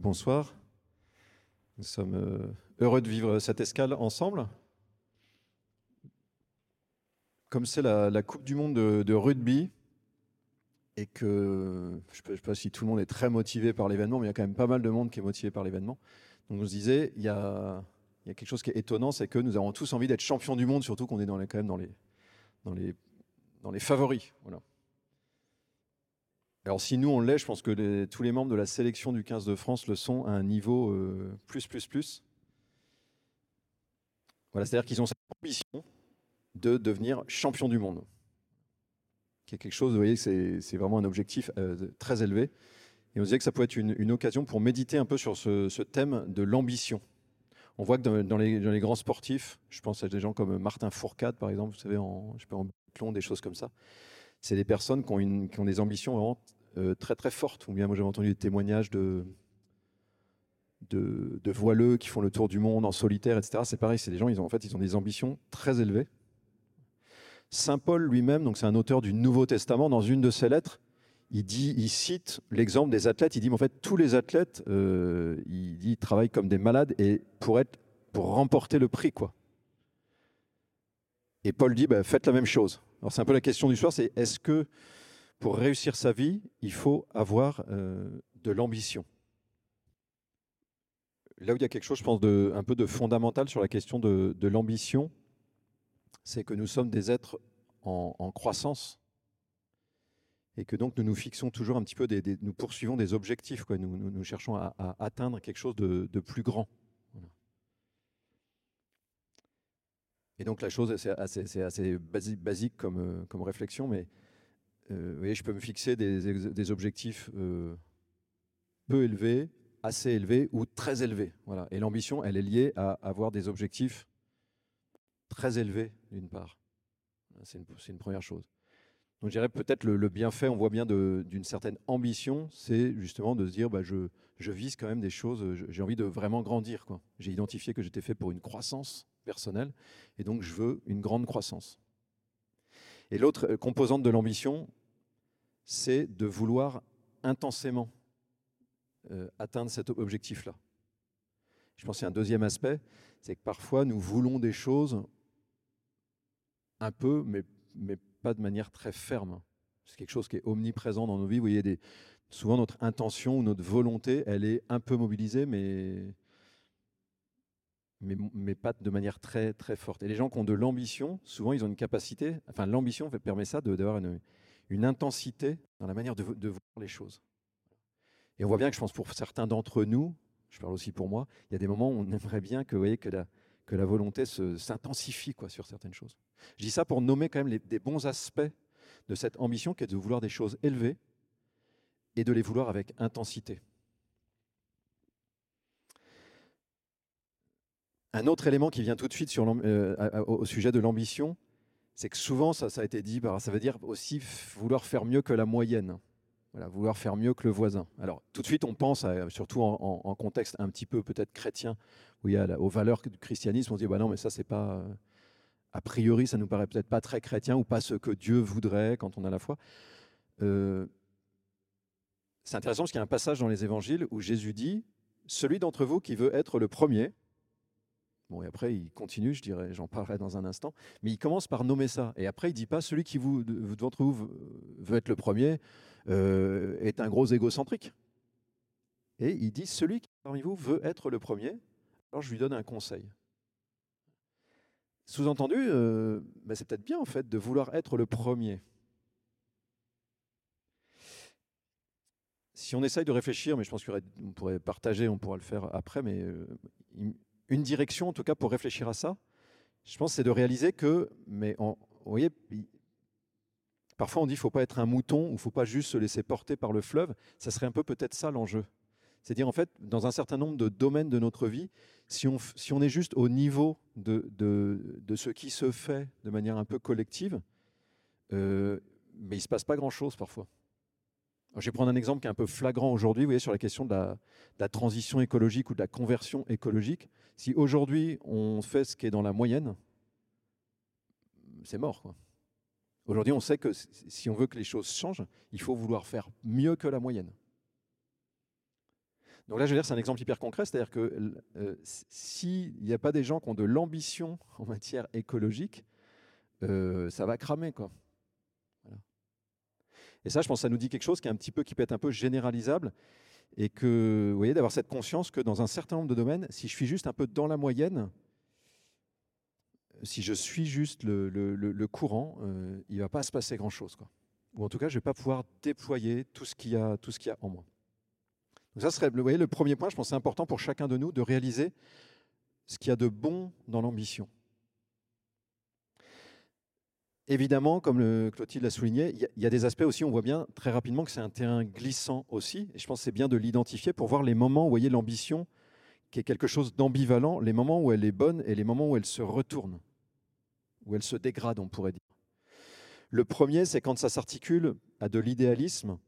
Bonsoir. Nous sommes euh, heureux de vivre cette escale ensemble. Comme c'est la, Coupe du Monde de, rugby, et que je ne sais pas si tout le monde est très motivé par l'événement, mais il y a quand même pas mal de monde qui est motivé par l'événement. Donc on se disait, il y a, quelque chose qui est étonnant, c'est que nous avons tous envie d'être champions du monde, surtout qu'on est quand même dans les, dans les, dans les favoris. Voilà. Alors si nous on l'est, je pense que tous les membres de la sélection du 15 de France le sont à un niveau euh, plus, plus, plus. Voilà, c'est-à-dire qu'ils ont cette ambition de devenir champion du monde. Qui est quelque chose, vous voyez, c'est vraiment un objectif euh, très élevé. Et on disait que ça pouvait être une, une occasion pour méditer un peu sur ce, thème de l'ambition. On voit que dans, dans les, dans les grands sportifs, je pense à des gens comme Martin Fourcade, par exemple, vous savez, en, je sais pas, en biathlon, des choses comme ça. C'est des personnes qui ont, des ambitions vraiment euh, très très fortes. Ou bien moi j'avais entendu des témoignages de, de, voileux qui font le tour du monde en solitaire, etc. C'est pareil, c'est des gens, ils ont, en fait, ils ont des ambitions très élevées. Saint Paul lui-même, donc c'est un auteur du Nouveau Testament, dans une de ses lettres, il cite l'exemple des athlètes. Il dit, mais en fait, tous les athlètes, euh, il dit, travaillent comme des malades et pour être, pour remporter le prix, quoi. Et Paul dit, bah, faites la même chose. Alors c'est un peu la question du soir, c'est est-ce que pour réussir sa vie, il faut avoir euh, de l'ambition? Là où il y a quelque chose, je pense, un peu de fondamental sur la question de, l'ambition, c'est que nous sommes des êtres en, croissance et que donc nous nous fixons toujours un petit peu, nous poursuivons des objectifs. Nous, cherchons à, atteindre quelque chose de plus grand. Voilà. Et donc la chose, c'est assez, basique comme, euh, comme réflexion, mais euh, je peux me fixer des, objectifs euh, peu élevés, assez élevés ou très élevés. Voilà. Et l'ambition, elle est liée à avoir des objectifs très élevés, d'une part. C'est une, première chose. Donc je dirais peut-être le, bienfait, on voit bien d'une certaine ambition, c'est justement de se dire, bah, je, je vise quand même des choses, j'ai envie de vraiment grandir. J'ai identifié que j'étais fait pour une croissance personnelle, et donc je veux une grande croissance. Et l'autre euh, composante de l'ambition, c'est de vouloir intensément euh, atteindre cet objectif-là. Je pense qu'il y a un deuxième aspect, c'est que parfois nous voulons des choses un peu, mais, mais pas de manière très ferme. C'est quelque chose qui est omniprésent dans nos vies. Vous voyez, souvent notre intention ou notre volonté, elle est un peu mobilisée, mais, mais, mais pas de manière très, très forte. Et les gens qui ont de l'ambition, souvent ils ont une capacité, enfin l'ambition permet ça d'avoir une, une intensité dans la manière de, vo- de voir les choses. Et on voit bien que je pense pour certains d'entre nous, je parle aussi pour moi, il y a des moments où on aimerait bien que, que, la, que la volonté s'intensifie sur certaines choses. Je dis ça pour nommer quand même les- des bons aspects de cette ambition qui est de vouloir des choses élevées et de les vouloir avec intensité. Un autre élément qui vient tout de suite euh, au sujet de l'ambition, c'est que souvent, ça, a été dit, ça veut dire aussi vouloir faire mieux que la moyenne. Vouloir faire mieux que le voisin. Alors, tout de suite, on pense, surtout en, contexte un petit peu peut-être chrétien, où il y a aux valeurs du christianisme, on se dit, bah non, mais ça, c'est pas. euh, a priori, ça nous paraît peut-être pas très chrétien ou pas ce que Dieu voudrait quand on a la foi. Euh, c'est intéressant parce qu'il y a un passage dans les évangiles où Jésus dit Celui d'entre vous qui veut être le premier. Bon, et après, il continue, je dirais, j'en parlerai dans un instant, mais il commence par nommer ça. Et après, il dit pas Celui qui vous, de- d'entre vous veut- veut être le premier euh, est un gros égocentrique. Et il dit Celui qui parmi vous veut être le premier, alors je lui donne un conseil. Sous-entendu, euh, ben, c'est peut-être bien en fait de vouloir être le premier. Si on essaye de réfléchir, mais je pense qu'on pourrait partager, on pourra le faire après, mais euh, une- direction en tout cas pour réfléchir à ça, je pense c'est de réaliser que, mais vous voyez, parfois on dit qu'il ne faut pas être un mouton ou il ne faut pas juste se laisser porter par le fleuve, ça serait un peu peut-être ça l'enjeu. C'est-à-dire en fait, dans un certain nombre de domaines de notre vie, si on, si on est juste au niveau de, de, de ce qui se fait de manière un peu collective, euh, mais il ne se passe pas grand-chose parfois. Je vais prendre un exemple qui est un peu flagrant aujourd'hui, vous voyez, sur la question de la, transition écologique ou de la conversion écologique. Si aujourd'hui on fait ce qui est dans la moyenne, c'est mort. Aujourd'hui, on sait que si on veut que les choses changent, il faut vouloir faire mieux que la moyenne. Donc là, je veux dire, c'est un exemple hyper concret, c'est-à-dire que euh, s'il n'y a pas des gens qui ont de l'ambition en matière écologique, euh, ça va cramer, quoi. Et ça, je pense, ça nous dit quelque chose qui est un petit peu, qui peut être un peu généralisable, et que, vous voyez, d'avoir cette conscience que dans un certain nombre de domaines, si je suis juste un peu dans la moyenne, si je suis juste le, courant, euh, il ne va pas se passer grand-chose. Ou en tout cas, je ne vais pas pouvoir déployer tout ce qu'il y a, y a en moi. Donc ça serait vous voyez, le premier point, je pense c'est important pour chacun de nous de réaliser ce qu'il y a de bon dans l'ambition. Évidemment, comme Clotilde l'a souligné, il y, a des aspects aussi, on voit bien très rapidement que c'est un terrain glissant aussi, et je pense que c'est bien de l'identifier pour voir les moments où, voyez, l'ambition, qui est quelque chose d'ambivalent, les moments où elle est bonne et les moments où elle se retourne, où elle se dégrade, on pourrait dire. Le premier, c'est quand ça s'articule à de l'idéalisme,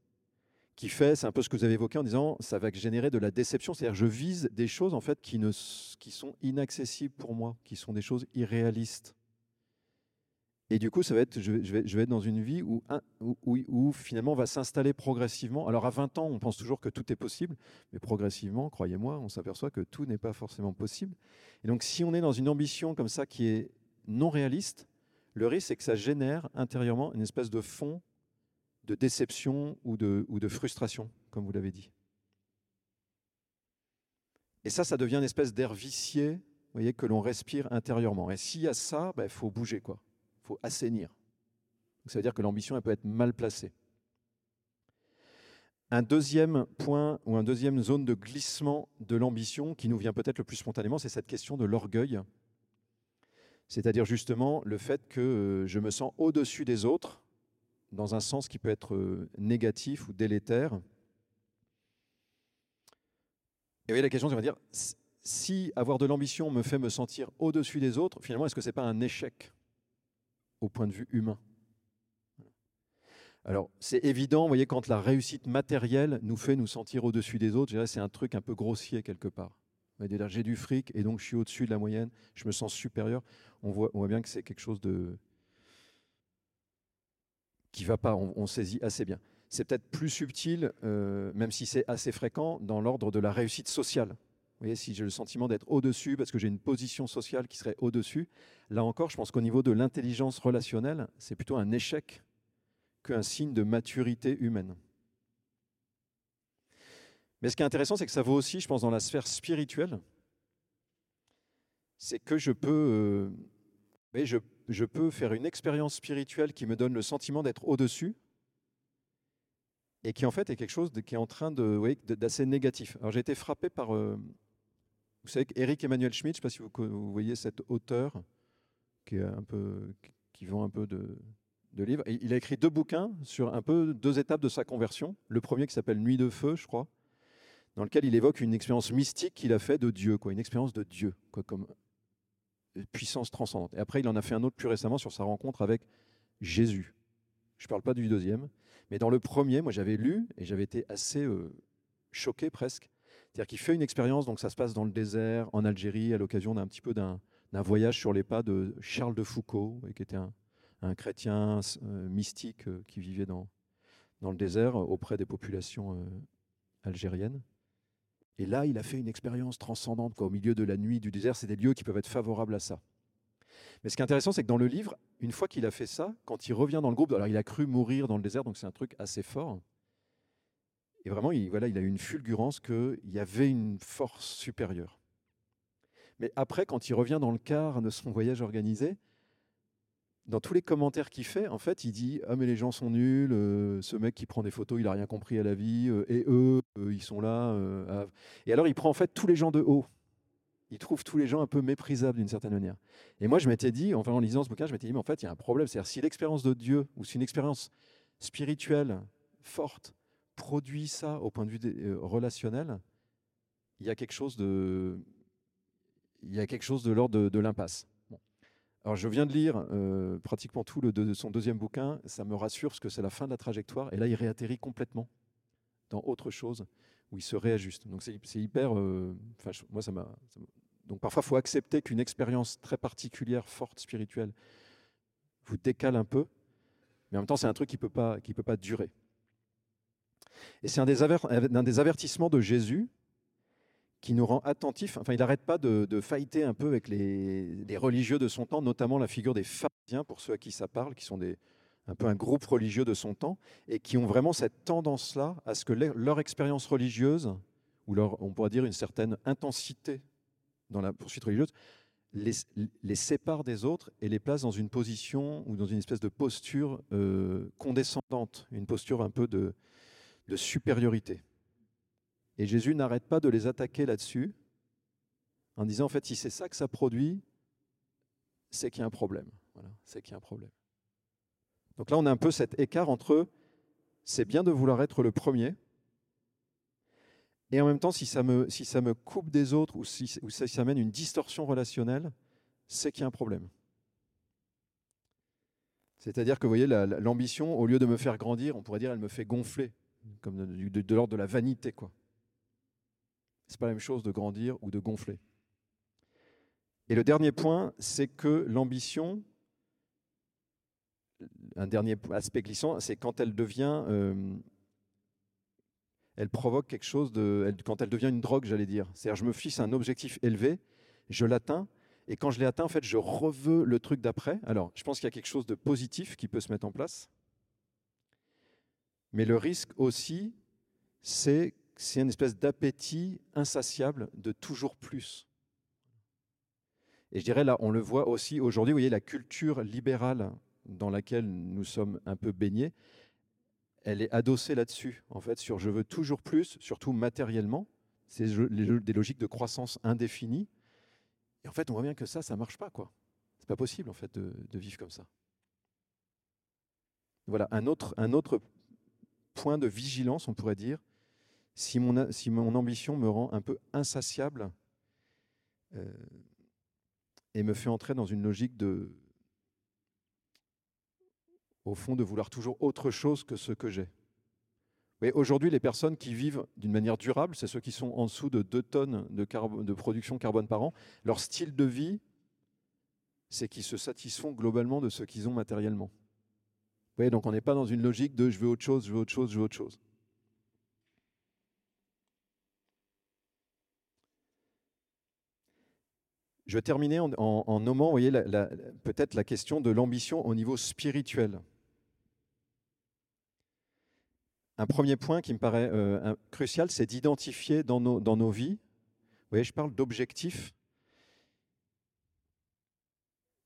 qui fait, c'est un peu ce que vous avez évoqué en disant, ça va générer de la déception. C'est-à-dire, je vise des choses en fait qui, ne, qui sont inaccessibles pour moi, qui sont des choses irréalistes. Et du coup, ça va être, je, vais, être dans une vie où, finalement on va s'installer progressivement. Alors à 20 ans, on pense toujours que tout est possible, mais progressivement, croyez-moi, on s'aperçoit que tout n'est pas forcément possible. Et donc si on est dans une ambition comme ça qui est non réaliste, le risque c'est que ça génère intérieurement une espèce de fond de déception ou de, frustration, comme vous l'avez dit. Et ça, ça devient une espèce d'air vicié voyez, que l'on respire intérieurement. Et s'il y a ça, il ben, faut bouger, quoi. Il faut assainir. ça veut dire que l'ambition, elle peut être mal placée. Un deuxième point ou un deuxième zone de glissement de l'ambition qui nous vient peut-être le plus spontanément, c'est cette question de l'orgueil. C'est-à-dire justement le fait que euh, je me sens au-dessus des autres dans un sens qui peut être euh, négatif ou délétère. Et oui, la question, dire, si avoir de l'ambition me fait me sentir au-dessus des autres, finalement, est-ce que ce n'est pas un échec? Au point de vue humain alors, c'est évident, vous voyez, quand la réussite matérielle nous fait nous sentir au-dessus des autres, c'est un truc un peu grossier quelque part. J'ai du fric et donc je suis au-dessus de la moyenne, je me sens supérieur. On voit, bien que c'est quelque chose de, qui va pas, on, saisit assez bien. C'est peut-être plus subtil, euh, même si c'est assez fréquent, dans l'ordre de la réussite sociale. Vous si j'ai le sentiment d'être au-dessus parce que j'ai une position sociale qui serait au-dessus, là encore, je pense qu'au niveau de l'intelligence relationnelle, c'est plutôt un échec qu'un signe de maturité humaine. Mais ce qui est intéressant, c'est que ça vaut aussi, je pense, dans la sphère spirituelle. C'est que je peux, euh, je, je peux faire une expérience spirituelle qui me donne le sentiment d'être au-dessus et qui en fait est quelque chose qui est en train de, d'assez négatif. Alors j'ai été frappé par, euh, vous savez, Eric Emmanuel Schmidt, je ne sais pas si vous, voyez cet auteur qui, vend un peu de, de livres. il a écrit deux bouquins sur un peu deux étapes de sa conversion. Le premier qui s'appelle Nuit de feu, je crois, dans lequel il évoque une expérience mystique qu'il a fait de Dieu, quoi, une expérience de Dieu, quoi, comme puissance transcendante. Et après, il en a fait un autre plus récemment sur sa rencontre avec Jésus. Je ne parle pas du deuxième, mais dans le premier, moi j'avais lu et j'avais été assez euh, choqué presque. C'est-à-dire qu'il fait une expérience, donc ça se passe dans le désert, en Algérie, à l'occasion d'un petit peu d'un voyage sur les pas de Charles de Foucault, qui était un, chrétien euh, mystique euh, qui vivait dans, dans le désert auprès des populations algériennes. Et là, il a fait une expérience transcendante. Quoi. Au milieu de la nuit du désert, c'est des lieux qui peuvent être favorables à ça. Mais ce qui est intéressant, c'est que dans le livre, une fois qu'il a fait ça, quand il revient dans le groupe, alors il a cru mourir dans le désert, donc c'est un truc assez fort. Et vraiment, il, voilà, il a eu une fulgurance qu'il y avait une force supérieure. Mais après, quand il revient dans le quart de son voyage organisé, dans tous les commentaires qu'il fait, en fait, il dit Ah, mais les gens sont nuls, euh, ce mec qui prend des photos, il n'a rien compris à la vie, euh, et eux, euh, ils sont là. Et alors, il prend en fait tous les gens de haut. Il trouve tous les gens un peu méprisables d'une certaine manière. Et moi, je m'étais dit, enfin, en lisant ce bouquin, je m'étais dit Mais en fait, il y a un problème. C'est-à-dire, si l'expérience de Dieu, ou si une expérience spirituelle forte produit ça au point de vue relationnel, il y a quelque chose de. Il y a quelque chose de l'ordre de l'impasse. Alors, je viens de lire euh, pratiquement tout le de son deuxième bouquin. Ça me rassure parce que c'est la fin de la trajectoire. Et là, il réatterrit complètement dans autre chose où il se réajuste. Donc, c'est hyper. Euh, moi, ça m'a. Donc, parfois, il faut accepter qu'une expérience très particulière, forte, spirituelle, vous décale un peu. Mais en même temps, c'est un truc qui ne peut, pas, peut pas durer. Et c'est un, un des avertissements de Jésus qui nous rend attentifs. Enfin, il n'arrête pas de, fighter un peu avec les, religieux de son temps, notamment la figure des pharisiens, pour ceux à qui ça parle, qui sont un peu un groupe religieux de son temps, et qui ont vraiment cette tendance-là à ce que leur expérience religieuse, ou on pourrait dire une certaine intensité dans la poursuite religieuse, les, les, sépare des autres et les place dans une position ou dans une espèce de posture euh, condescendante, une posture un peu de, de supériorité. Et Jésus n'arrête pas de les attaquer là-dessus en disant, en fait, si c'est ça que ça produit, c'est qu'il y a un problème. Voilà, c'est qu'il y a un problème. Donc là, on a un peu cet écart entre c'est bien de vouloir être le premier, et en même temps, si ça me, si ça me coupe des autres ou si, ça, amène une distorsion relationnelle, c'est qu'il y a un problème. C'est-à-dire que vous voyez, l'ambition, au lieu de me faire grandir, on pourrait dire, elle me fait gonfler, comme de, l'ordre de la vanité. quoi. C'est pas la même chose de grandir ou de gonfler. Et le dernier point, c'est que l'ambition, un dernier aspect glissant, c'est quand elle devient, euh, elle provoque quelque chose de, quand elle devient une drogue, j'allais dire. C'est-à-dire, je me fixe un objectif élevé, je l'atteins, et quand je l'ai atteint, en fait, je reveux le truc d'après. Alors, je pense qu'il y a quelque chose de positif qui peut se mettre en place, mais le risque aussi, c'est c'est une espèce d'appétit insatiable de toujours plus. Et je dirais là, on le voit aussi aujourd'hui, vous voyez, la culture libérale dans laquelle nous sommes un peu baignés, elle est adossée là-dessus, en fait, sur je veux toujours plus, surtout matériellement. C'est des logiques de croissance indéfinie. Et en fait, on voit bien que ça, ça ne marche pas, quoi. C'est pas possible, en fait, de, de, vivre comme ça. Voilà, un autre, un autre point de vigilance, on pourrait dire, si mon, ambition me rend un peu insatiable euh, et me fait entrer dans une logique de, au fond, de vouloir toujours autre chose que ce que j'ai. Aujourd'hui, les personnes qui vivent d'une manière durable, c'est ceux qui sont en dessous de 2 tonnes de, de production carbone par an. Leur style de vie, c'est qu'ils se satisfont globalement de ce qu'ils ont matériellement. Vous donc on n'est pas dans une logique de je veux autre chose, je veux autre chose, je veux autre chose. Je vais terminer en, nommant voyez, peut-être la question de l'ambition au niveau spirituel. Un premier point qui me paraît euh, crucial, c'est d'identifier dans nos, dans nos vies, vous je parle d'objectifs,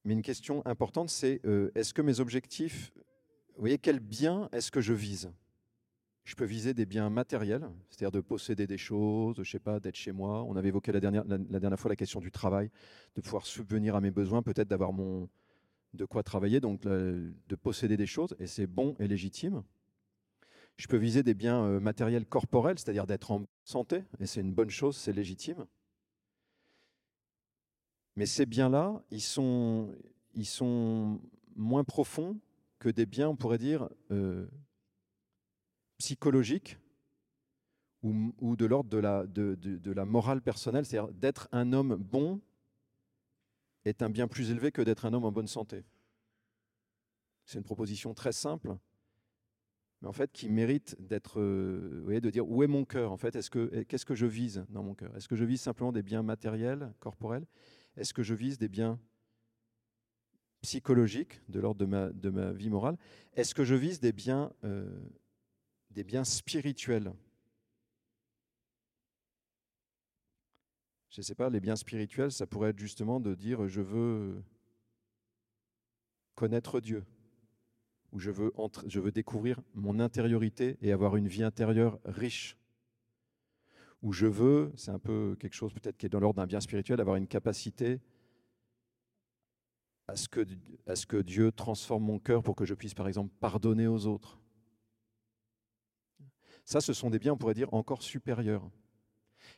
mais une question importante, c'est euh, est-ce que mes objectifs, vous voyez, quel bien est-ce que je vise? Je peux viser des biens matériels, c'est-à-dire de posséder des choses, je sais pas, d'être chez moi. On avait évoqué la dernière, la, dernière fois la question du travail, de pouvoir subvenir à mes besoins, peut-être d'avoir mon de quoi travailler, donc de posséder des choses, et c'est bon et légitime. Je peux viser des biens euh, matériels corporels, c'est-à-dire d'être en santé, et c'est une bonne chose, c'est légitime. Mais ces biens-là, ils sont, ils sont moins profonds que des biens, on pourrait dire, euh, psychologique ou, de l'ordre de la, morale personnelle, c'est-à-dire d'être un homme bon est un bien plus élevé que d'être un homme en bonne santé. C'est une proposition très simple, mais en fait qui mérite d'être, euh, vous voyez, de dire où est mon cœur en fait Est-ce que qu'est-ce que je vise dans mon cœur? Est-ce que je vise simplement des biens matériels, corporels? Est-ce que je vise des biens psychologiques de l'ordre de ma, vie morale Est-ce que je vise des biens euh, des biens spirituels? Je ne sais pas, les biens spirituels, ça pourrait être justement de dire je veux connaître Dieu, ou je veux, je veux découvrir mon intériorité et avoir une vie intérieure riche, ou je veux, c'est un peu quelque chose peut-être qui est dans l'ordre d'un bien spirituel, avoir une capacité à ce, que, Dieu transforme mon cœur pour que je puisse par exemple pardonner aux autres ça, ce sont des biens, on pourrait dire, encore supérieurs.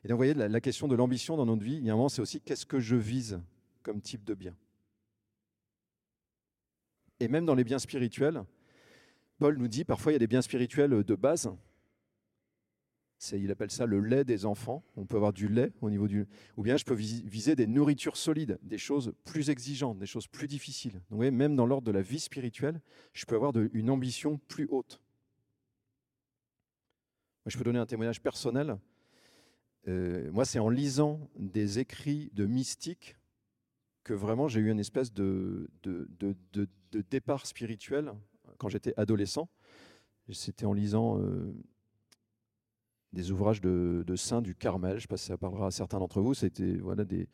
Et donc, vous voyez, la, question de l'ambition dans notre vie, il y a un moment, c'est aussi qu'est-ce que je vise comme type de bien. Et même dans les biens spirituels, Paul nous dit parfois il y a des biens spirituels de base. Il appelle ça le lait des enfants. On peut avoir du lait au niveau du. Ou bien je peux viser des nourritures solides, des choses plus exigeantes, des choses plus difficiles. Donc, vous voyez, même dans l'ordre de la vie spirituelle, je peux avoir une ambition plus haute je peux donner un témoignage personnel. euh, moi, c'est en lisant des écrits de mystiques que vraiment j'ai eu une espèce de, départ spirituel quand j'étais adolescent. C'était en lisant euh, des ouvrages de, saints du Carmel, je ne sais pas si ça parlera à certains d'entre vous, c'était voilà, des,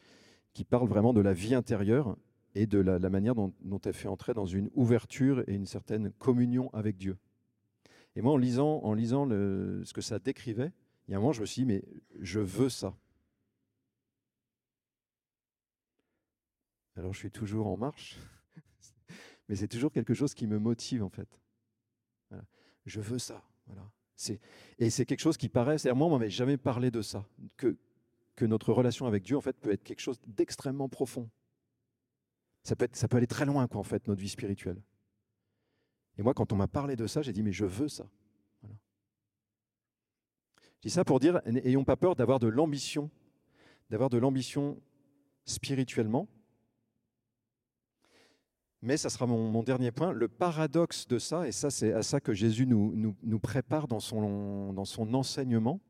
qui parlent vraiment de la vie intérieure et de la, manière dont, dont elle fait entrer dans une ouverture et une certaine communion avec Dieu. Et moi, en lisant, en lisant ce que ça décrivait, il y a un moment, je me suis dit, mais je veux ça. Alors, je suis toujours en marche, mais c'est toujours quelque chose qui me motive, en fait. Je veux ça. Voilà. Et c'est quelque chose qui paraît, c'est-à-dire moi, on m'avait jamais parlé de ça, que, notre relation avec Dieu, en fait, peut être quelque chose d'extrêmement profond. Ça peut, être, ça peut aller très loin, quoi, en fait, notre vie spirituelle. Et moi, quand on m'a parlé de ça, j'ai dit, mais je veux ça. Je dis ça pour dire, n'ayons pas peur d'avoir de l'ambition, d'avoir de l'ambition spirituellement. Mais ça sera mon, dernier point. Le paradoxe de ça, et ça c'est à ça que Jésus nous, prépare dans son, enseignement,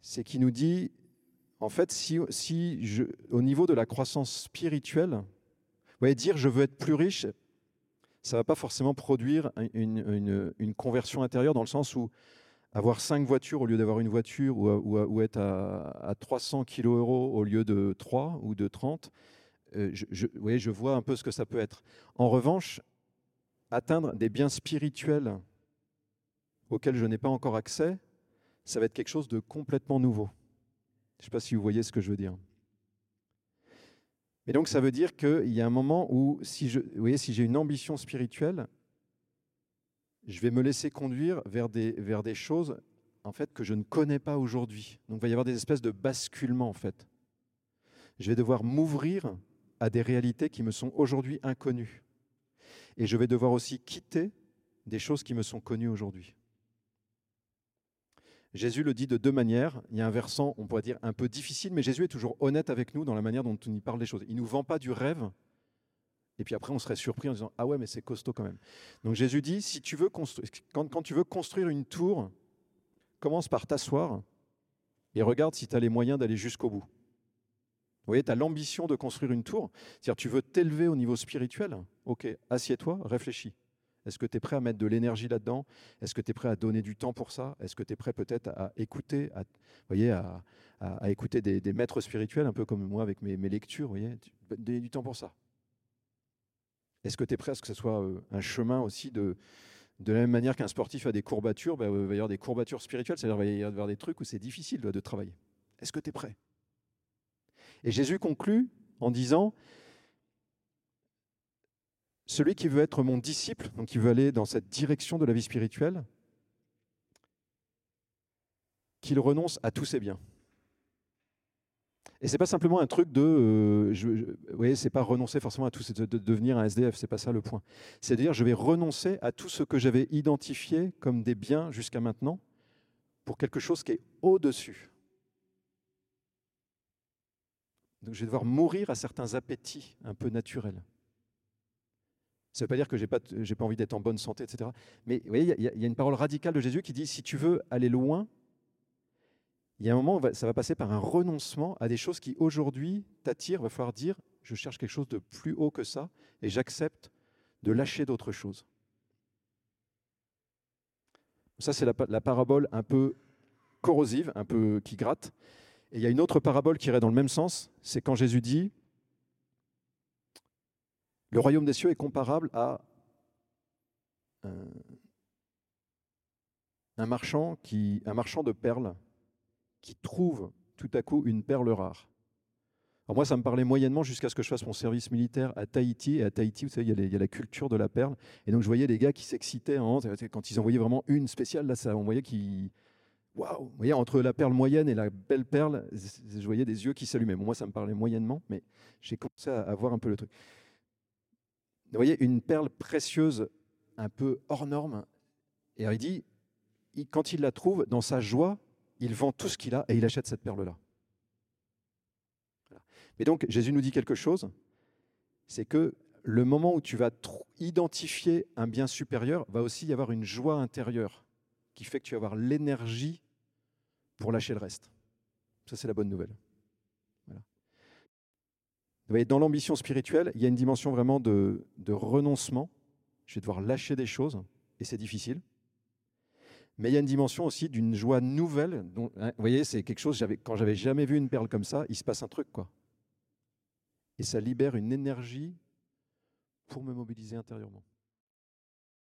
c'est qu'il nous dit, en fait, si, au niveau de la croissance spirituelle, vous voyez, dire je veux être plus riche, ça ne va pas forcément produire une, conversion intérieure dans le sens où avoir cinq voitures au lieu d'avoir une voiture ou, être à, 300 kg euros au lieu de 3 ou de 30, euh, je, je vois un peu ce que ça peut être. En revanche, atteindre des biens spirituels auxquels je n'ai pas encore accès, ça va être quelque chose de complètement nouveau. Je ne sais pas si vous voyez ce que je veux dire. Et donc ça veut dire qu'il y a un moment où, si je, vous voyez, si j'ai une ambition spirituelle, je vais me laisser conduire vers des, vers des choses en fait que je ne connais pas aujourd'hui. Donc il va y avoir des espèces de basculements en fait. Je vais devoir m'ouvrir à des réalités qui me sont aujourd'hui inconnues. Et je vais devoir aussi quitter des choses qui me sont connues aujourd'hui. Jésus le dit de deux manières. Il y a un versant, on pourrait dire, un peu difficile, mais Jésus est toujours honnête avec nous dans la manière dont on y parle des choses. Il ne nous vend pas du rêve, et puis après on serait surpris en disant Ah ouais, mais c'est costaud quand même. Donc Jésus dit si tu veux quand, quand tu veux construire une tour, commence par t'asseoir et regarde si tu as les moyens d'aller jusqu'au bout. Vous voyez, tu as l'ambition de construire une tour, c'est-à-dire tu veux t'élever au niveau spirituel, ok, assieds-toi, réfléchis. Est-ce que tu es prêt à mettre de l'énergie là-dedans? Est-ce que tu es prêt à donner du temps pour ça? Est-ce que tu es prêt peut-être à écouter, à, voyez, à, écouter des, maîtres spirituels, un peu comme moi avec mes, lectures, voyez, donner du temps pour ça. Est-ce que tu es prêt à ce que ce soit euh, un chemin aussi de, de la même manière qu'un sportif a des courbatures, bah, il va y avoir des courbatures spirituelles, c'est-à-dire qu'il va y avoir des trucs où c'est difficile de travailler. Est-ce que tu es prêt? Et Jésus conclut en disant, celui qui veut être mon disciple, donc qui veut aller dans cette direction de la vie spirituelle, qu'il renonce à tous ses biens. Et c'est pas simplement un truc de, euh, vous voyez, c'est pas renoncer forcément à tout, c'est de, devenir un SDF, c'est pas ça le point. C'est à dire, je vais renoncer à tout ce que j'avais identifié comme des biens jusqu'à maintenant pour quelque chose qui est au-dessus. Donc je vais devoir mourir à certains appétits un peu naturels. Ça ne veut pas dire que je n'ai pas, envie d'être en bonne santé, etc. Mais vous voyez, il y, a une parole radicale de Jésus qui dit, si tu veux aller loin, il y a un moment où ça va passer par un renoncement à des choses qui aujourd'hui t'attirent. Il va falloir dire, je cherche quelque chose de plus haut que ça et j'accepte de lâcher d'autres choses. Ça, c'est la, parabole un peu corrosive, un peu qui gratte. Et il y a une autre parabole qui irait dans le même sens, c'est quand Jésus dit, le royaume des cieux est comparable à un, marchand, qui, un marchand de perles qui trouve tout à coup une perle rare. Alors moi, ça me parlait moyennement jusqu'à ce que je fasse mon service militaire à Tahiti. Et à Tahiti, vous savez, il y, a la culture de la perle. Et donc, je voyais les gars qui s'excitaient quand ils envoyaient vraiment une spéciale. Là, on voyait qu'ils. Waouh Vous voyez, entre la perle moyenne et la belle perle, je voyais des yeux qui s'allumaient. moi, ça me parlait moyennement, mais j'ai commencé à voir un peu le truc. Vous voyez, une perle précieuse, un peu hors norme. Et il dit, quand il la trouve, dans sa joie, il vend tout ce qu'il a et il achète cette perle-là. Mais donc, Jésus nous dit quelque chose, c'est que le moment où tu vas identifier un bien supérieur, va aussi y avoir une joie intérieure qui fait que tu vas avoir l'énergie pour lâcher le reste. Ça, c'est la bonne nouvelle. Dans l'ambition spirituelle, il y a une dimension vraiment de, renoncement. Je vais devoir lâcher des choses, et c'est difficile. Mais il y a une dimension aussi d'une joie nouvelle. Hein, vous voyez, c'est quelque chose, quand j'avais jamais vu une perle comme ça, il se passe un truc, quoi. Et ça libère une énergie pour me mobiliser intérieurement.